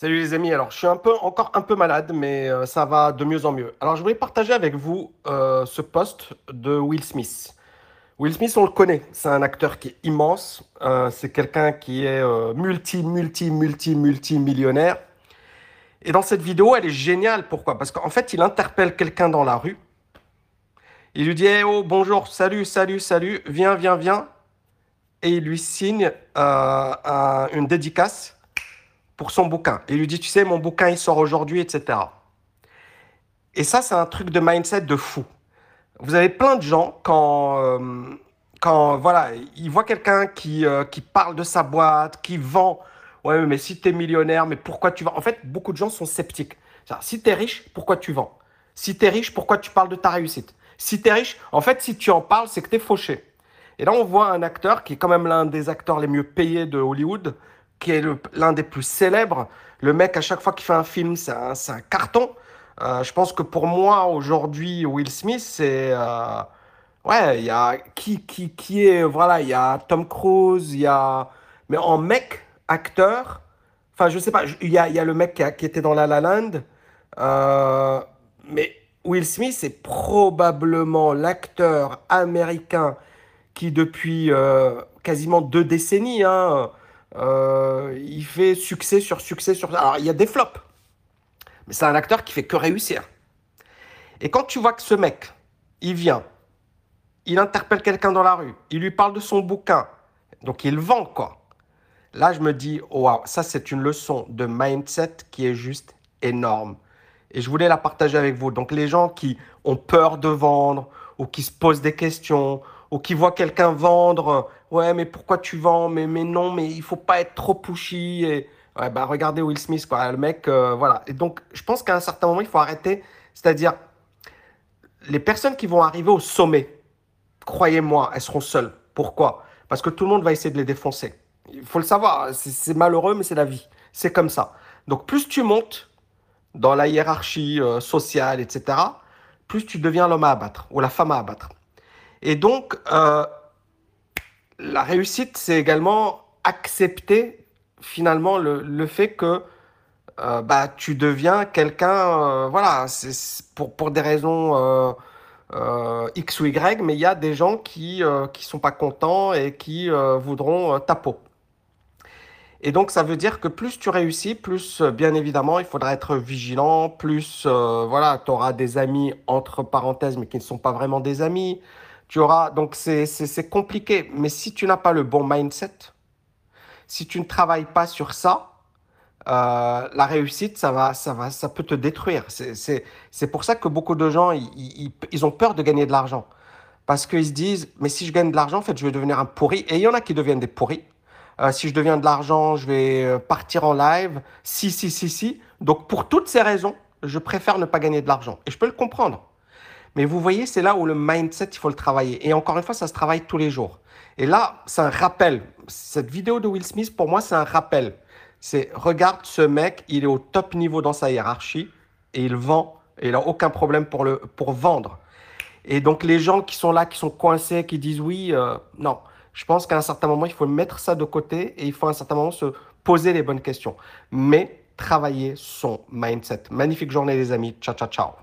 Salut les amis, alors je suis un peu, encore un peu malade, mais euh, ça va de mieux en mieux. Alors je voulais partager avec vous euh, ce post de Will Smith. Will Smith, on le connaît, c'est un acteur qui est immense, euh, c'est quelqu'un qui est multi, multi, multi, multi millionnaire. Et dans cette vidéo, elle est géniale, pourquoi? Parce qu'en fait, il interpelle quelqu'un dans la rue, il lui dit hey, oh, bonjour, salut, salut, salut, viens, viens, viens », et il lui signe une dédicace pour son bouquin. Il lui dit, tu sais, mon bouquin, il sort aujourd'hui, etc. Et ça, c'est un truc de mindset de fou. Vous avez plein de gens, quand, euh, quand voilà, ils voient quelqu'un qui, euh, qui parle de sa boîte, qui vend, ouais, mais si tu es millionnaire, mais pourquoi tu vends? En fait, beaucoup de gens sont sceptiques. Si tu es riche, pourquoi tu vends? Si tu es riche, pourquoi tu parles de ta réussite? Si tu es riche, en fait, si tu en parles, c'est que tu es fauché. Et là, on voit un acteur qui est quand même l'un des acteurs les mieux payés de Hollywood, qui est l'un des plus célèbres. Le mec, à chaque fois qu'il fait un film, c'est un, carton. Euh, je pense que pour moi, aujourd'hui, Will Smith, c'est... Euh, ouais, il y a... Qui, qui, qui est... Voilà, il y a Tom Cruise, il y a... Mais en mec, acteur... Enfin, je sais pas, il y a, y a le mec qui, était dans La La Land. Euh, mais Will Smith, c'est probablement l'acteur américain qui, depuis quasiment deux décennies, hein, il fait succès sur succès sur. Alors, il y a des flops. Mais c'est un acteur qui fait que réussir. Et quand tu vois que ce mec, il vient, il interpelle quelqu'un dans la rue, il lui parle de son bouquin, donc il vend quoi. Là, je me dis, waouh, ça c'est une leçon de mindset qui est juste énorme. Et je voulais la partager avec vous. Donc les gens qui ont peur de vendre ou qui se posent des questions ou qui voient quelqu'un vendre, ouais, mais pourquoi tu vends mais, mais non, mais il faut pas être trop pushy. Et, bah, regardez Will Smith, quoi, le mec, euh, voilà. Et donc, je pense qu'à un certain moment, il faut arrêter. C'est-à-dire, les personnes qui vont arriver au sommet, croyez-moi, elles seront seules. Pourquoi? Parce que tout le monde va essayer de les défoncer. Il faut le savoir, c'est malheureux, mais c'est la vie. C'est comme ça. Donc, plus tu montes dans la hiérarchie euh, sociale, etc., plus tu deviens l'homme à abattre ou la femme à abattre. Et donc, euh, la réussite, c'est également accepter finalement le, fait que euh, bah, tu deviens quelqu'un, euh, voilà, c'est pour, pour des raisons X ou Y, mais il y a des gens qui ne sont pas contents et qui voudront ta peau. Et donc, ça veut dire que plus tu réussis, plus, bien évidemment, il faudra être vigilant, plus, voilà, tu auras des amis, entre parenthèses, mais qui ne sont pas vraiment des amis. Tu auras, donc c'est compliqué. Mais si tu n'as pas le bon mindset, si tu ne travailles pas sur ça, euh, la réussite, ça, va, ça, va, ça peut te détruire. C'est pour ça que beaucoup de gens, ils, ils, ont peur de gagner de l'argent. Parce qu'ils se disent, mais si je gagne de l'argent, en fait, je vais devenir un pourri. Et il y en a qui deviennent des pourris. Euh, si je deviens de l'argent, je vais euh, partir en live. Si, si, si, si. Donc, pour toutes ces raisons, je préfère ne pas gagner de l'argent. Et je peux le comprendre. Mais vous voyez, c'est là où le mindset, il faut le travailler. Et encore une fois, ça se travaille tous les jours. Et là, c'est un rappel. Cette vidéo de Will Smith, pour moi, c'est un rappel. C'est regarde ce mec, il est au top niveau dans sa hiérarchie et il vend et il n'a aucun problème pour, le, pour vendre. Et donc, les gens qui sont là, qui sont coincés, qui disent oui, euh, non. Je pense qu'à un certain moment, il faut mettre ça de côté et il faut à un certain moment se poser les bonnes questions. Mais travailler son mindset. Magnifique journée, les amis. Ciao, ciao, ciao.